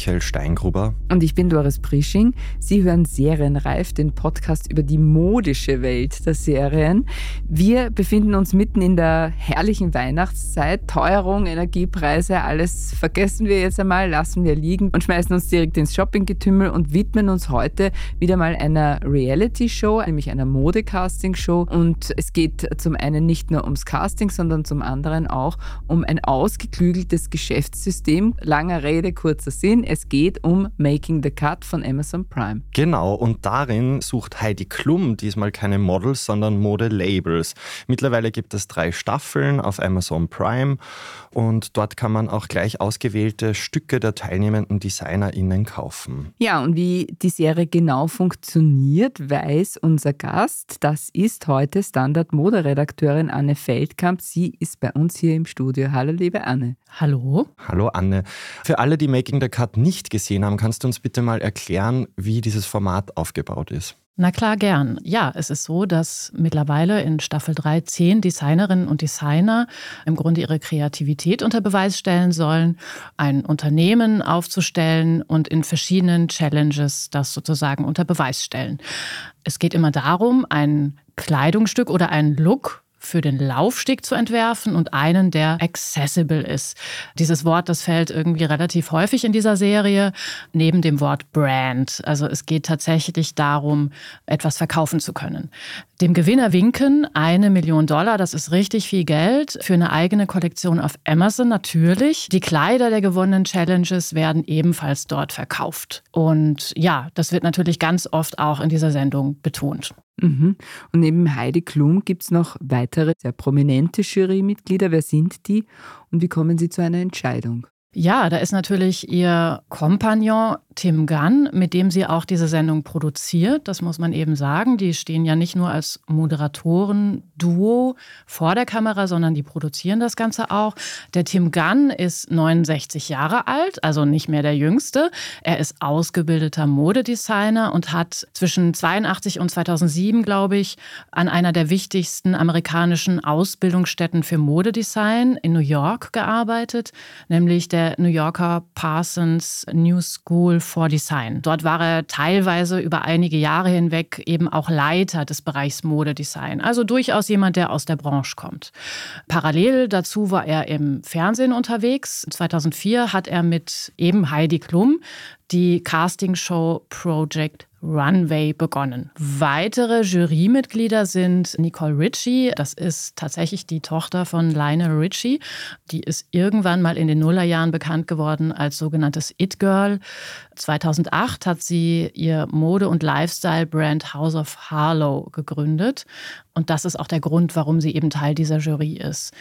Michael Steingruber. Und ich bin Doris Prisching. Sie hören Serienreif, den Podcast über die modische Welt der Serien. Wir befinden uns mitten in der herrlichen Weihnachtszeit. Teuerung, Energiepreise, alles vergessen wir jetzt einmal, lassen wir liegen und schmeißen uns direkt ins Shoppinggetümmel und widmen uns heute wieder mal einer Reality-Show, nämlich einer Modecasting-Show. Und es geht zum einen nicht nur ums Casting, sondern zum anderen auch um ein ausgeklügeltes Geschäftssystem. Langer Rede, kurzer Sinn, es geht um Making the Cut von Amazon Prime. Genau, und darin sucht Heidi Klum diesmal keine Models, sondern Modelabels. Mittlerweile gibt es drei Staffeln auf Amazon Prime und dort kann man auch gleich ausgewählte Stücke der teilnehmenden DesignerInnen kaufen. Ja, und wie die Serie genau funktioniert, weiß unser Gast. Das ist heute Standard-Moderedakteurin Anne Feldkamp. Sie ist bei uns hier im Studio. Hallo, liebe Anne. Hallo. Hallo, Anne. Für alle, die Making the Cut nicht gesehen haben, kannst du uns bitte mal erklären, wie dieses Format aufgebaut ist? Na klar, gern. Ja, es ist so, dass mittlerweile in Staffel 3 zehn Designerinnen und Designer im Grunde ihre Kreativität unter Beweis stellen sollen, ein Unternehmen aufzustellen und in verschiedenen Challenges das sozusagen unter Beweis stellen. Es geht immer darum, ein Kleidungsstück oder einen Look für den Laufsteg zu entwerfen und einen, der accessible ist. Dieses Wort, das fällt irgendwie relativ häufig in dieser Serie, neben dem Wort Brand. Also es geht tatsächlich darum, etwas verkaufen zu können. Dem Gewinner winken eine Million Dollar, das ist richtig viel Geld für eine eigene Kollektion auf Amazon natürlich. Die Kleider der gewonnenen Challenges werden ebenfalls dort verkauft. Und ja, das wird natürlich ganz oft auch in dieser Sendung betont. Mhm. Und neben Heidi Klum gibt es noch weitere sehr prominente Jurymitglieder. Wer sind die und wie kommen sie zu einer Entscheidung? Ja, da ist natürlich ihr Kompagnon Tim Gunn, mit dem sie auch diese Sendung produziert. Das muss man eben sagen. Die stehen ja nicht nur als Moderatoren-Duo vor der Kamera, sondern die produzieren das Ganze auch. Der Tim Gunn ist 69 Jahre alt, also nicht mehr der Jüngste. Er ist ausgebildeter Modedesigner und hat zwischen 82 und 2007, glaube ich, an einer der wichtigsten amerikanischen Ausbildungsstätten für Modedesign in New York gearbeitet, nämlich der New Yorker Parsons New School for Design. Dort war er teilweise über einige Jahre hinweg eben auch Leiter des Bereichs Modedesign. Also durchaus jemand, der aus der Branche kommt. Parallel dazu war er im Fernsehen unterwegs. 2004 hat er mit eben Heidi Klum die Castingshow Project Runway begonnen. Weitere Jurymitglieder sind Nicole Ritchie, das ist tatsächlich die Tochter von Lionel Ritchie. Die ist irgendwann mal in den Nullerjahren bekannt geworden als sogenanntes It-Girl. 2008 hat sie ihr Mode- und Lifestyle-Brand House of Harlow gegründet. Und das ist auch der Grund, warum sie eben Teil dieser Jury ist.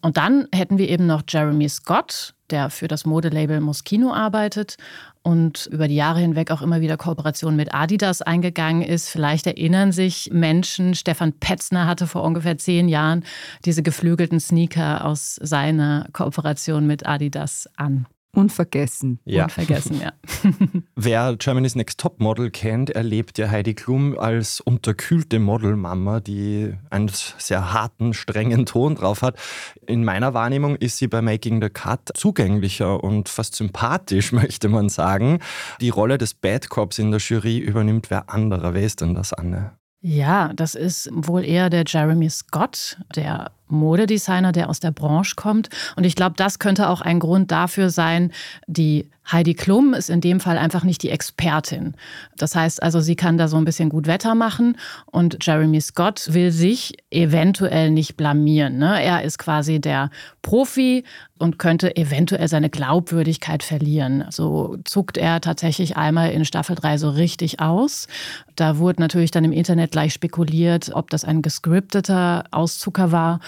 Und dann hätten wir eben noch Jeremy Scott, der für das Modelabel Moschino arbeitet und über die Jahre hinweg auch immer wieder Kooperationen mit Adidas eingegangen ist. Vielleicht erinnern sich Menschen, Stefan Petzner hatte vor ungefähr zehn Jahren diese geflügelten Sneaker aus seiner Kooperation mit Adidas an. Unvergessen. Ja. Unvergessen, ja. Wer Germany's Next Top Model kennt, erlebt ja Heidi Klum als unterkühlte Modelmama, die einen sehr harten, strengen Ton drauf hat. In meiner Wahrnehmung ist sie bei Making the Cut zugänglicher und fast sympathisch, möchte man sagen. Die Rolle des Bad Cops in der Jury übernimmt wer anderer. Wer ist denn das, Anne? Ja, das ist wohl eher der Jeremy Scott, der Modedesigner, der aus der Branche kommt. Und ich glaube, das könnte auch ein Grund dafür sein, die Heidi Klum ist in dem Fall einfach nicht die Expertin. Das heißt also, sie kann da so ein bisschen gut Wetter machen und Jeremy Scott will sich eventuell nicht blamieren. Ne? Er ist quasi der Profi und könnte eventuell seine Glaubwürdigkeit verlieren. So zuckt er tatsächlich einmal in Staffel 3 so richtig aus. Da wurde natürlich dann im Internet gleich spekuliert, ob das ein gescripteter Auszucker war.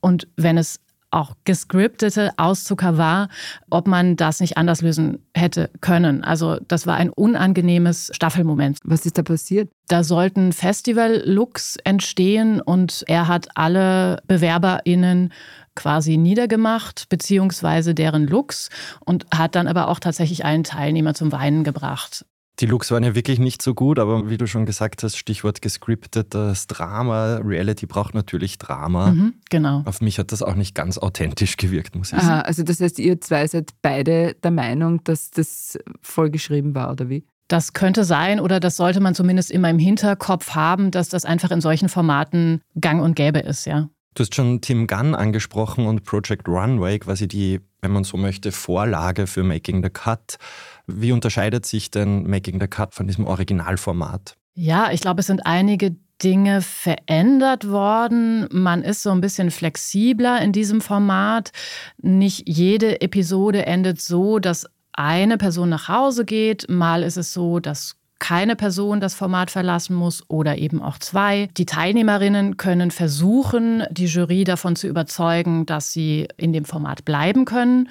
Und wenn es auch gescriptete Auszucker war, ob man das nicht anders lösen hätte können. Also das war ein unangenehmes Staffelmoment. Was ist da passiert? Da sollten Festival-Looks entstehen und er hat alle BewerberInnen quasi niedergemacht, beziehungsweise deren Looks und hat dann aber auch tatsächlich einen Teilnehmer zum Weinen gebracht. Die Looks waren ja wirklich nicht so gut, aber wie du schon gesagt hast, Stichwort gescriptetes Drama. Reality braucht natürlich Drama. Mhm, genau. Auf mich hat das auch nicht ganz authentisch gewirkt, muss ich Aha, sagen. also das heißt, ihr zwei seid beide der Meinung, dass das vollgeschrieben war, oder wie? Das könnte sein oder das sollte man zumindest immer im Hinterkopf haben, dass das einfach in solchen Formaten gang und gäbe ist, ja. Du hast schon Tim Gunn angesprochen und Project Runway, quasi die, wenn man so möchte, Vorlage für Making the Cut. Wie unterscheidet sich denn Making the Cut von diesem Originalformat? Ja, ich glaube, es sind einige Dinge verändert worden. Man ist so ein bisschen flexibler in diesem Format. Nicht jede Episode endet so, dass eine Person nach Hause geht. Mal ist es so, dass keine Person das Format verlassen muss oder eben auch zwei. Die Teilnehmerinnen können versuchen, die Jury davon zu überzeugen, dass sie in dem Format bleiben können.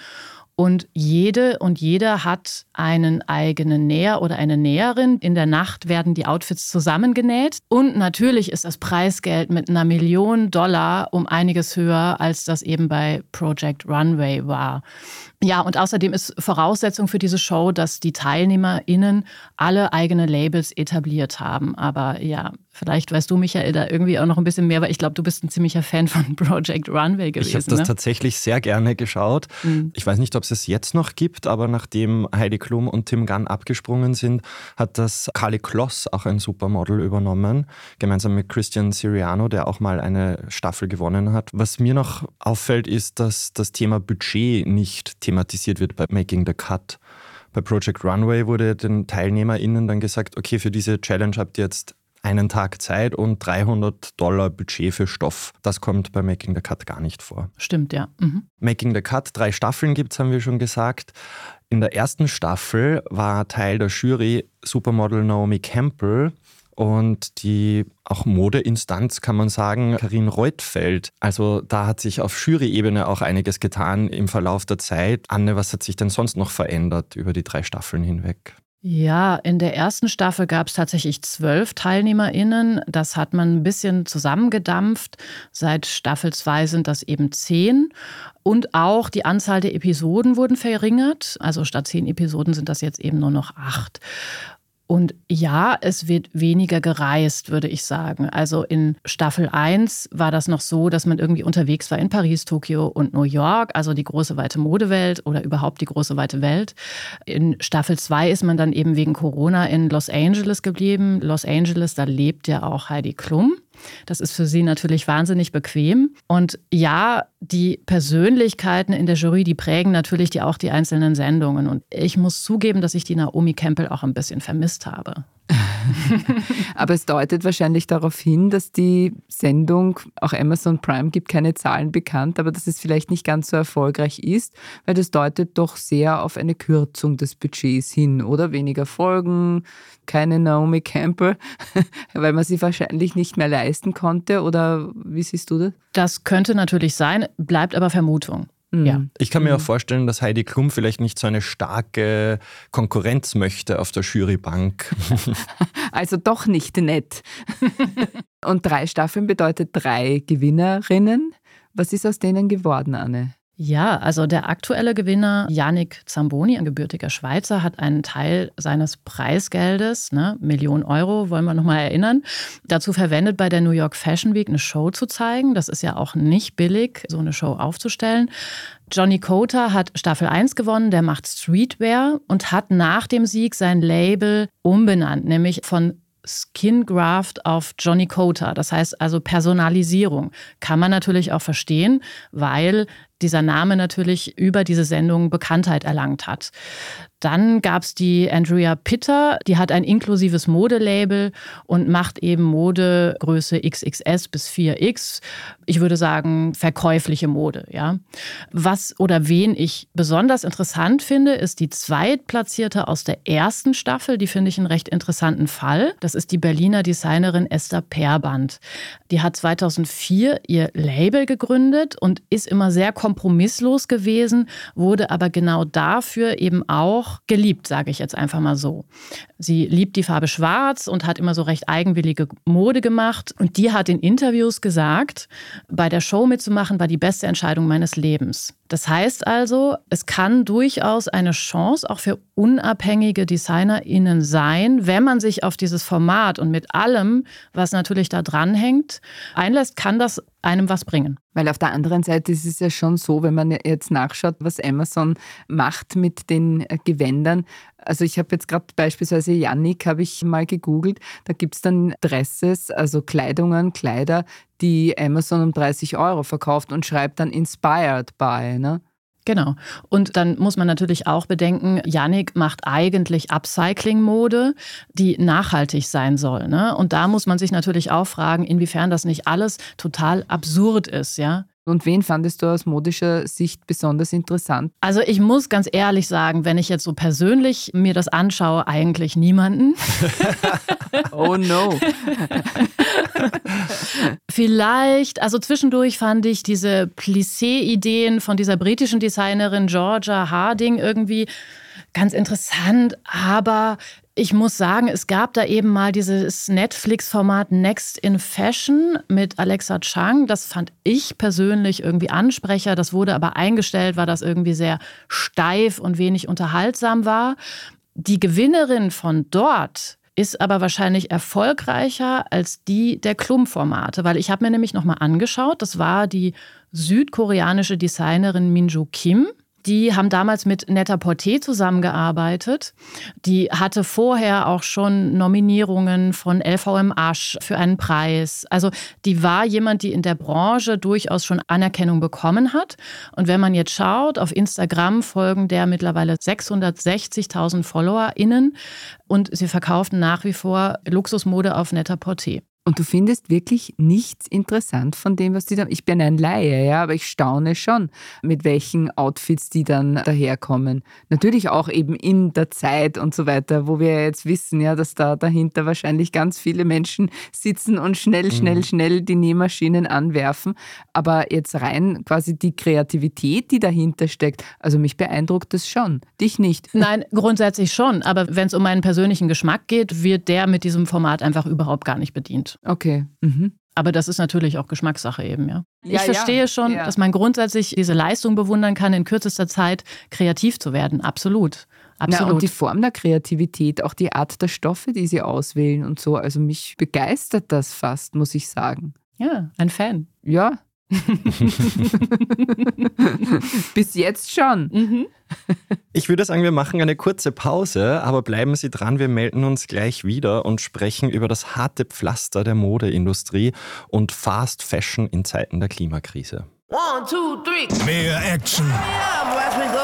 Und jede und jeder hat einen eigenen Näher oder eine Näherin. In der Nacht werden die Outfits zusammengenäht. Und natürlich ist das Preisgeld mit einer Million Dollar um einiges höher, als das eben bei Project Runway war. Ja, und außerdem ist Voraussetzung für diese Show, dass die TeilnehmerInnen alle eigene Labels etabliert haben. Aber ja, vielleicht weißt du, Michael, da irgendwie auch noch ein bisschen mehr, weil ich glaube, du bist ein ziemlicher Fan von Project Runway gewesen. Ich habe das ne? tatsächlich sehr gerne geschaut. Mhm. Ich weiß nicht, ob es es jetzt noch gibt, aber nachdem Heidi Klum und Tim Gunn abgesprungen sind, hat das Carly Kloss auch ein Supermodel übernommen, gemeinsam mit Christian Siriano, der auch mal eine Staffel gewonnen hat. Was mir noch auffällt, ist, dass das Thema Budget nicht thematisiert wird bei Making the Cut. Bei Project Runway wurde den TeilnehmerInnen dann gesagt, okay, für diese Challenge habt ihr jetzt einen Tag Zeit und 300 Dollar Budget für Stoff. Das kommt bei Making the Cut gar nicht vor. Stimmt, ja. Mhm. Making the Cut, drei Staffeln gibt es, haben wir schon gesagt. In der ersten Staffel war Teil der Jury Supermodel Naomi Campbell und die auch Modeinstanz, kann man sagen, Karin Reutfeld. Also da hat sich auf Jury-Ebene auch einiges getan im Verlauf der Zeit. Anne, was hat sich denn sonst noch verändert über die drei Staffeln hinweg? Ja, in der ersten Staffel gab es tatsächlich zwölf TeilnehmerInnen. Das hat man ein bisschen zusammengedampft. Seit Staffel 2 sind das eben zehn. Und auch die Anzahl der Episoden wurden verringert. Also statt zehn Episoden sind das jetzt eben nur noch acht. Und ja, es wird weniger gereist, würde ich sagen. Also in Staffel 1 war das noch so, dass man irgendwie unterwegs war in Paris, Tokio und New York, also die große weite Modewelt oder überhaupt die große weite Welt. In Staffel 2 ist man dann eben wegen Corona in Los Angeles geblieben. Los Angeles, da lebt ja auch Heidi Klum. Das ist für sie natürlich wahnsinnig bequem. Und ja, die Persönlichkeiten in der Jury, die prägen natürlich die, auch die einzelnen Sendungen. Und ich muss zugeben, dass ich die Naomi Campbell auch ein bisschen vermisst habe. Aber es deutet wahrscheinlich darauf hin, dass die Sendung, auch Amazon Prime gibt keine Zahlen bekannt, aber dass es vielleicht nicht ganz so erfolgreich ist, weil das deutet doch sehr auf eine Kürzung des Budgets hin, oder? Weniger Folgen, keine Naomi Campbell, weil man sie wahrscheinlich nicht mehr leisten konnte, oder wie siehst du das? Das könnte natürlich sein, bleibt aber Vermutung. Ja. Ich kann mir auch vorstellen, dass Heidi Klum vielleicht nicht so eine starke Konkurrenz möchte auf der Jurybank. Also doch nicht nett. Und drei Staffeln bedeutet drei Gewinnerinnen. Was ist aus denen geworden, Anne? Ja, also der aktuelle Gewinner, Yannick Zamboni, ein gebürtiger Schweizer, hat einen Teil seines Preisgeldes, ne, Millionen Euro, wollen wir nochmal erinnern, dazu verwendet, bei der New York Fashion Week eine Show zu zeigen. Das ist ja auch nicht billig, so eine Show aufzustellen. Johnny Coter hat Staffel 1 gewonnen, der macht Streetwear und hat nach dem Sieg sein Label umbenannt, nämlich von Skin Graft auf Johnny Coter. Das heißt also Personalisierung. Kann man natürlich auch verstehen, weil dieser Name natürlich über diese Sendung Bekanntheit erlangt hat. Dann gab es die Andrea Pitter, die hat ein inklusives Modelabel und macht eben Modegröße XXS bis 4X. Ich würde sagen, verkäufliche Mode, ja. Was oder wen ich besonders interessant finde, ist die Zweitplatzierte aus der ersten Staffel. Die finde ich einen recht interessanten Fall. Das ist die Berliner Designerin Esther Perband. Die hat 2004 ihr Label gegründet und ist immer sehr kompromisslos gewesen, wurde aber genau dafür eben auch geliebt, sage ich jetzt einfach mal so. Sie liebt die Farbe Schwarz und hat immer so recht eigenwillige Mode gemacht. Und die hat in Interviews gesagt, bei der Show mitzumachen war die beste Entscheidung meines Lebens. Das heißt also, es kann durchaus eine Chance auch für unabhängige DesignerInnen sein, wenn man sich auf dieses Format und mit allem, was natürlich da dranhängt, einlässt, kann das einem was bringen. Weil auf der anderen Seite ist es ja schon so, wenn man jetzt nachschaut, was Amazon macht mit den äh, Gewändern. Also ich habe jetzt gerade beispielsweise Yannick, habe ich mal gegoogelt, da gibt es dann Dresses, also Kleidungen, Kleider, die Amazon um 30 Euro verkauft und schreibt dann inspired by. Ne? Genau. Und dann muss man natürlich auch bedenken, Yannick macht eigentlich Upcycling-Mode, die nachhaltig sein soll. Ne? Und da muss man sich natürlich auch fragen, inwiefern das nicht alles total absurd ist, ja. Und wen fandest du aus modischer Sicht besonders interessant? Also ich muss ganz ehrlich sagen, wenn ich jetzt so persönlich mir das anschaue, eigentlich niemanden. oh no. Vielleicht, also zwischendurch fand ich diese Plissé-Ideen von dieser britischen Designerin Georgia Harding irgendwie ganz interessant, aber ich muss sagen, es gab da eben mal dieses Netflix-Format Next in Fashion mit Alexa Chang. Das fand ich persönlich irgendwie Ansprecher. Das wurde aber eingestellt, weil das irgendwie sehr steif und wenig unterhaltsam war. Die Gewinnerin von dort ist aber wahrscheinlich erfolgreicher als die der Klum-Formate, weil ich habe mir nämlich nochmal angeschaut, das war die südkoreanische Designerin Minju Kim. Die haben damals mit Netta Porté zusammengearbeitet. Die hatte vorher auch schon Nominierungen von LVM Asch für einen Preis. Also die war jemand, die in der Branche durchaus schon Anerkennung bekommen hat. Und wenn man jetzt schaut, auf Instagram folgen der mittlerweile 660.000 FollowerInnen und sie verkaufen nach wie vor Luxusmode auf Netta Porté. Und du findest wirklich nichts interessant von dem, was die da. Ich bin ein Laie, ja, aber ich staune schon, mit welchen Outfits die dann daherkommen. Natürlich auch eben in der Zeit und so weiter, wo wir jetzt wissen, ja, dass da dahinter wahrscheinlich ganz viele Menschen sitzen und schnell, schnell, mhm. schnell die Nähmaschinen anwerfen. Aber jetzt rein quasi die Kreativität, die dahinter steckt, also mich beeindruckt das schon. Dich nicht. Nein, grundsätzlich schon. Aber wenn es um meinen persönlichen Geschmack geht, wird der mit diesem Format einfach überhaupt gar nicht bedient. Okay. Mhm. Aber das ist natürlich auch Geschmackssache eben, ja. Ich ja, verstehe ja. schon, ja. dass man grundsätzlich diese Leistung bewundern kann, in kürzester Zeit kreativ zu werden. Absolut. Absolut. Na, und die Form der Kreativität, auch die Art der Stoffe, die sie auswählen und so. Also mich begeistert das fast, muss ich sagen. Ja, ein Fan. Ja. Bis jetzt schon. Mhm. Ich würde sagen, wir machen eine kurze Pause, aber bleiben Sie dran, wir melden uns gleich wieder und sprechen über das harte Pflaster der Modeindustrie und Fast Fashion in Zeiten der Klimakrise. One, two, three. Mehr Action.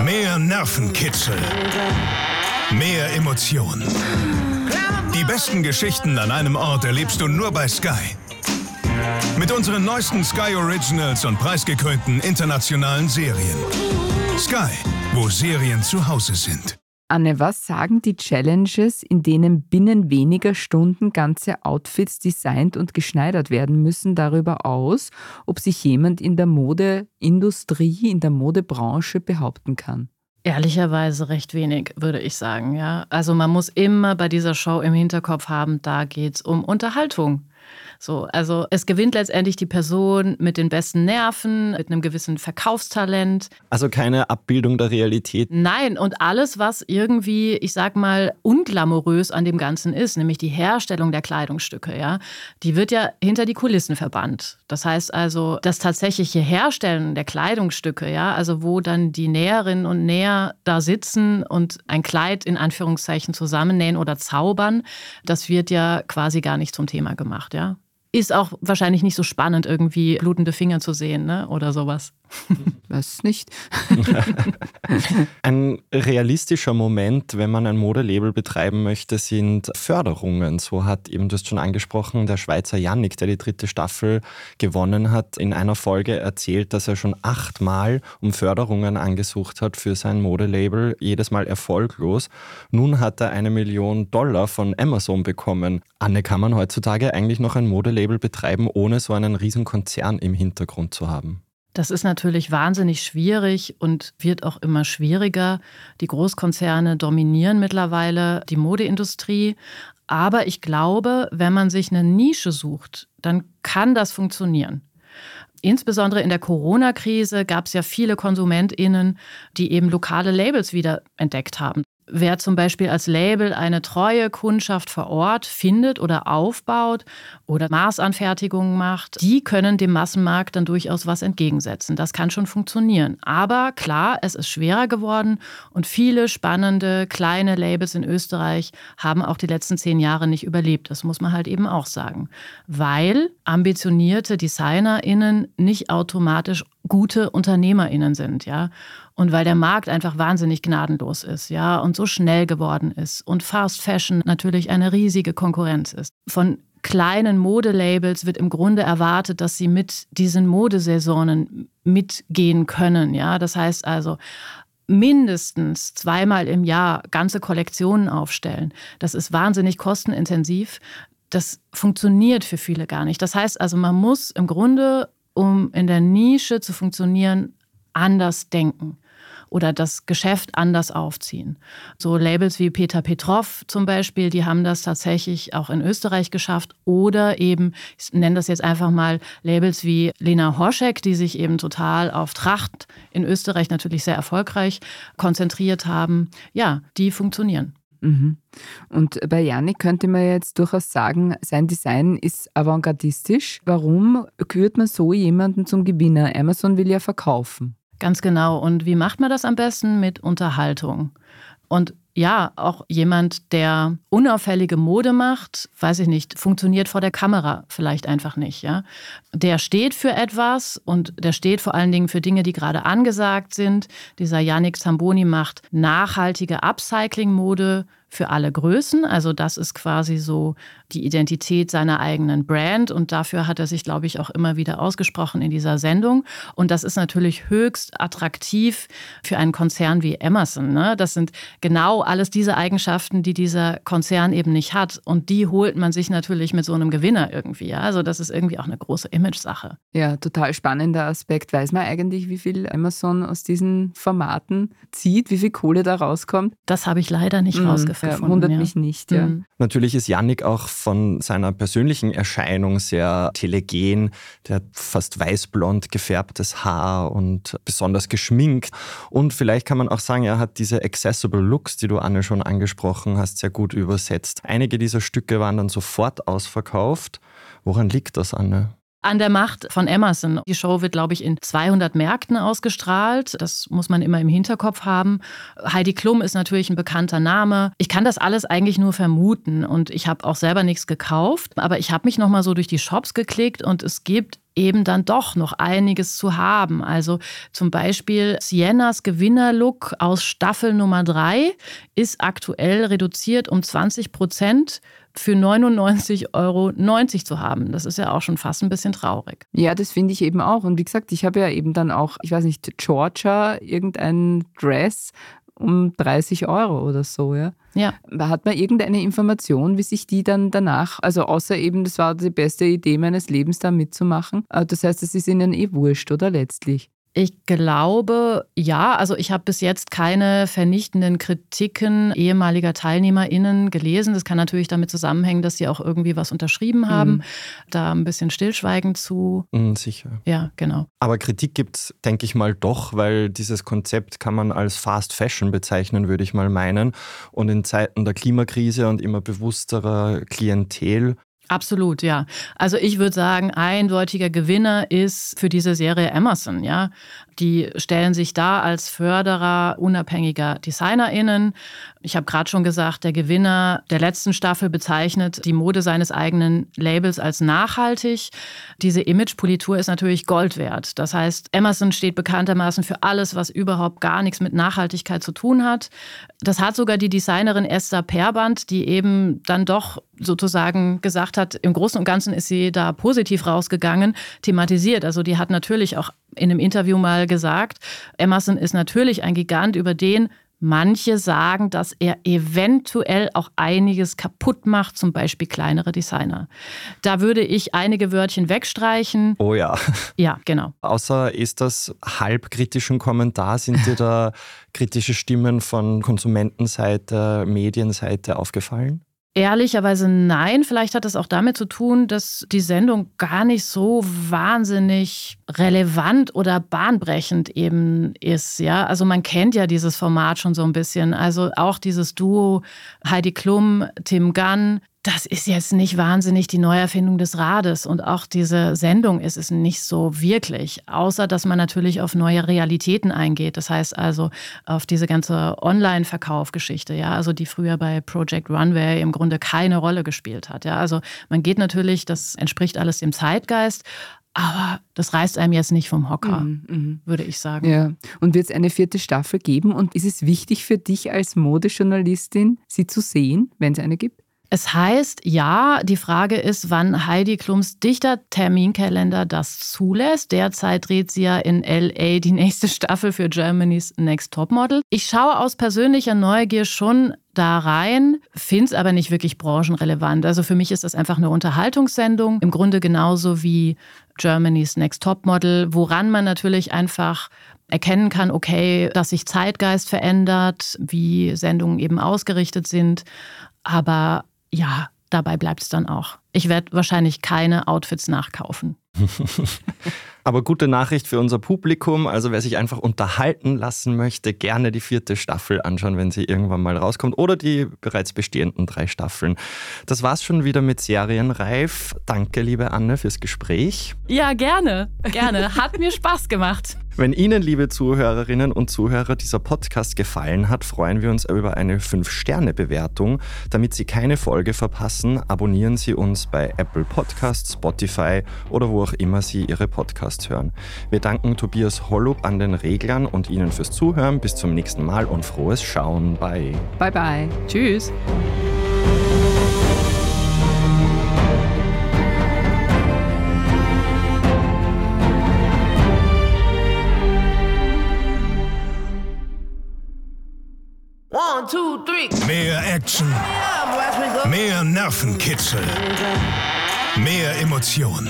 Mehr Nervenkitzel. Mehr Emotionen. Die besten Geschichten an einem Ort erlebst du nur bei Sky. Mit unseren neuesten Sky Originals und preisgekrönten internationalen Serien. Sky, wo Serien zu Hause sind. Anne, was sagen die Challenges, in denen binnen weniger Stunden ganze Outfits designt und geschneidert werden müssen, darüber aus, ob sich jemand in der Modeindustrie, in der Modebranche behaupten kann? Ehrlicherweise recht wenig, würde ich sagen, ja. Also man muss immer bei dieser Show im Hinterkopf haben, da geht es um Unterhaltung. So, also es gewinnt letztendlich die Person mit den besten Nerven, mit einem gewissen Verkaufstalent. Also keine Abbildung der Realität. Nein, und alles, was irgendwie, ich sag mal, unglamourös an dem Ganzen ist, nämlich die Herstellung der Kleidungsstücke, ja, die wird ja hinter die Kulissen verbannt. Das heißt also, das tatsächliche Herstellen der Kleidungsstücke, ja, also wo dann die Näherinnen und Näher da sitzen und ein Kleid in Anführungszeichen zusammennähen oder zaubern, das wird ja quasi gar nicht zum Thema gemacht, ja ist auch wahrscheinlich nicht so spannend, irgendwie blutende Finger zu sehen ne? oder sowas. Weiß nicht. ein realistischer Moment, wenn man ein Modelabel betreiben möchte, sind Förderungen. So hat eben, du hast schon angesprochen, der Schweizer Yannick, der die dritte Staffel gewonnen hat, in einer Folge erzählt, dass er schon achtmal um Förderungen angesucht hat für sein Modelabel, jedes Mal erfolglos. Nun hat er eine Million Dollar von Amazon bekommen. Anne, kann man heutzutage eigentlich noch ein Modelabel betreiben, ohne so einen riesen Konzern im Hintergrund zu haben? Das ist natürlich wahnsinnig schwierig und wird auch immer schwieriger. Die Großkonzerne dominieren mittlerweile die Modeindustrie. Aber ich glaube, wenn man sich eine Nische sucht, dann kann das funktionieren. Insbesondere in der Corona-Krise gab es ja viele KonsumentInnen, die eben lokale Labels wieder entdeckt haben. Wer zum Beispiel als Label eine treue Kundschaft vor Ort findet oder aufbaut oder Maßanfertigungen macht, die können dem Massenmarkt dann durchaus was entgegensetzen. Das kann schon funktionieren. Aber klar, es ist schwerer geworden und viele spannende kleine Labels in Österreich haben auch die letzten zehn Jahre nicht überlebt. Das muss man halt eben auch sagen. Weil ambitionierte DesignerInnen nicht automatisch gute UnternehmerInnen sind, ja. Und weil der Markt einfach wahnsinnig gnadenlos ist, ja, und so schnell geworden ist und Fast Fashion natürlich eine riesige Konkurrenz ist. Von kleinen Modelabels wird im Grunde erwartet, dass sie mit diesen Modesaisonen mitgehen können, ja. Das heißt also, mindestens zweimal im Jahr ganze Kollektionen aufstellen. Das ist wahnsinnig kostenintensiv. Das funktioniert für viele gar nicht. Das heißt also, man muss im Grunde, um in der Nische zu funktionieren, anders denken oder das Geschäft anders aufziehen. So Labels wie Peter Petrov zum Beispiel, die haben das tatsächlich auch in Österreich geschafft. Oder eben, ich nenne das jetzt einfach mal Labels wie Lena Horschek, die sich eben total auf Tracht in Österreich natürlich sehr erfolgreich konzentriert haben. Ja, die funktionieren. Mhm. Und bei Janik könnte man jetzt durchaus sagen, sein Design ist avantgardistisch. Warum kürt man so jemanden zum Gewinner? Amazon will ja verkaufen. Ganz genau. Und wie macht man das am besten? Mit Unterhaltung. Und ja, auch jemand, der unauffällige Mode macht, weiß ich nicht, funktioniert vor der Kamera vielleicht einfach nicht, ja. Der steht für etwas und der steht vor allen Dingen für Dinge, die gerade angesagt sind. Dieser Yannick Zamboni macht nachhaltige Upcycling-Mode für alle Größen. Also das ist quasi so die Identität seiner eigenen Brand und dafür hat er sich, glaube ich, auch immer wieder ausgesprochen in dieser Sendung. Und das ist natürlich höchst attraktiv für einen Konzern wie Emerson. Ne? Das sind genau alles diese Eigenschaften, die dieser Konzern eben nicht hat. Und die holt man sich natürlich mit so einem Gewinner irgendwie. Ja? Also das ist irgendwie auch eine große Image-Sache. Ja, total spannender Aspekt. Weiß man eigentlich, wie viel Amazon aus diesen Formaten zieht, wie viel Kohle da rauskommt? Das habe ich leider nicht mhm. rausgefunden ja, wundert ja. mich nicht, ja. Mhm. Natürlich ist Yannick auch von seiner persönlichen Erscheinung sehr telegen. Der hat fast weißblond gefärbtes Haar und besonders geschminkt. Und vielleicht kann man auch sagen, er hat diese accessible Looks, die du Anne schon angesprochen hast, sehr gut übersetzt. Einige dieser Stücke waren dann sofort ausverkauft. Woran liegt das, Anne? An der Macht von Emerson. Die Show wird, glaube ich, in 200 Märkten ausgestrahlt. Das muss man immer im Hinterkopf haben. Heidi Klum ist natürlich ein bekannter Name. Ich kann das alles eigentlich nur vermuten und ich habe auch selber nichts gekauft, aber ich habe mich noch mal so durch die Shops geklickt und es gibt eben dann doch noch einiges zu haben. Also zum Beispiel Siennas Gewinnerlook aus Staffel Nummer 3 ist aktuell reduziert um 20 Prozent für 99,90 Euro zu haben. Das ist ja auch schon fast ein bisschen traurig. Ja, das finde ich eben auch. Und wie gesagt, ich habe ja eben dann auch, ich weiß nicht, Georgia, irgendein Dress um 30 Euro oder so, ja. Ja. Hat man irgendeine Information, wie sich die dann danach, also außer eben, das war die beste Idee meines Lebens, da mitzumachen. Äh, das heißt, es ist ihnen eh wurscht, oder letztlich? Ich glaube, ja. Also ich habe bis jetzt keine vernichtenden Kritiken ehemaliger TeilnehmerInnen gelesen. Das kann natürlich damit zusammenhängen, dass sie auch irgendwie was unterschrieben haben. Mhm. Da ein bisschen Stillschweigen zu. Mhm, sicher. Ja, genau. Aber Kritik gibt es, denke ich mal, doch, weil dieses Konzept kann man als Fast Fashion bezeichnen, würde ich mal meinen. Und in Zeiten der Klimakrise und immer bewussterer Klientel Absolut, ja. Also ich würde sagen, eindeutiger Gewinner ist für diese Serie Emerson, ja. Die stellen sich da als Förderer unabhängiger DesignerInnen. Ich habe gerade schon gesagt, der Gewinner der letzten Staffel bezeichnet die Mode seines eigenen Labels als nachhaltig. Diese Imagepolitur ist natürlich Gold wert. Das heißt, Emerson steht bekanntermaßen für alles, was überhaupt gar nichts mit Nachhaltigkeit zu tun hat. Das hat sogar die Designerin Esther Perband, die eben dann doch sozusagen gesagt hat, im Großen und Ganzen ist sie da positiv rausgegangen, thematisiert. Also die hat natürlich auch in einem Interview mal gesagt, Emerson ist natürlich ein Gigant, über den Manche sagen, dass er eventuell auch einiges kaputt macht, zum Beispiel kleinere Designer. Da würde ich einige Wörtchen wegstreichen. Oh ja. Ja, genau. Außer ist das halbkritischen Kommentar, sind dir da kritische Stimmen von Konsumentenseite, Medienseite aufgefallen? Ehrlicherweise nein. Vielleicht hat es auch damit zu tun, dass die Sendung gar nicht so wahnsinnig relevant oder bahnbrechend eben ist. Ja, also man kennt ja dieses Format schon so ein bisschen. Also auch dieses Duo Heidi Klum, Tim Gunn, das ist jetzt nicht wahnsinnig die Neuerfindung des Rades und auch diese Sendung ist es nicht so wirklich, außer dass man natürlich auf neue Realitäten eingeht. Das heißt also auf diese ganze Online-Verkaufgeschichte, ja, also die früher bei Project Runway im Grunde keine Rolle gespielt hat. Ja, also man geht natürlich, das entspricht alles dem Zeitgeist, aber das reißt einem jetzt nicht vom Hocker, mhm, mhm. würde ich sagen. Ja. Und wird es eine vierte Staffel geben? Und ist es wichtig für dich als Modejournalistin, sie zu sehen, wenn es eine gibt? Es heißt ja, die Frage ist, wann Heidi Klums dichter Terminkalender das zulässt. Derzeit dreht sie ja in LA die nächste Staffel für Germany's Next Topmodel. Ich schaue aus persönlicher Neugier schon da rein, finde es aber nicht wirklich branchenrelevant. Also für mich ist das einfach eine Unterhaltungssendung, im Grunde genauso wie Germany's Next Topmodel, woran man natürlich einfach erkennen kann, okay, dass sich Zeitgeist verändert, wie Sendungen eben ausgerichtet sind. Aber ja, dabei bleibt es dann auch. Ich werde wahrscheinlich keine Outfits nachkaufen. Aber gute Nachricht für unser Publikum. Also wer sich einfach unterhalten lassen möchte, gerne die vierte Staffel anschauen, wenn sie irgendwann mal rauskommt. Oder die bereits bestehenden drei Staffeln. Das war's schon wieder mit Serienreif. Danke, liebe Anne, fürs Gespräch. Ja, gerne. Gerne. Hat mir Spaß gemacht. Wenn Ihnen, liebe Zuhörerinnen und Zuhörer, dieser Podcast gefallen hat, freuen wir uns über eine 5-Sterne-Bewertung. Damit Sie keine Folge verpassen, abonnieren Sie uns bei Apple Podcasts, Spotify oder wo auch immer Sie Ihre Podcasts hören. Wir danken Tobias Hollup an den Reglern und Ihnen fürs Zuhören. Bis zum nächsten Mal und frohes Schauen. Bye. Bye, bye. Tschüss. One, two, three. Mehr Action. Mehr Nervenkitzel. Mehr Emotionen.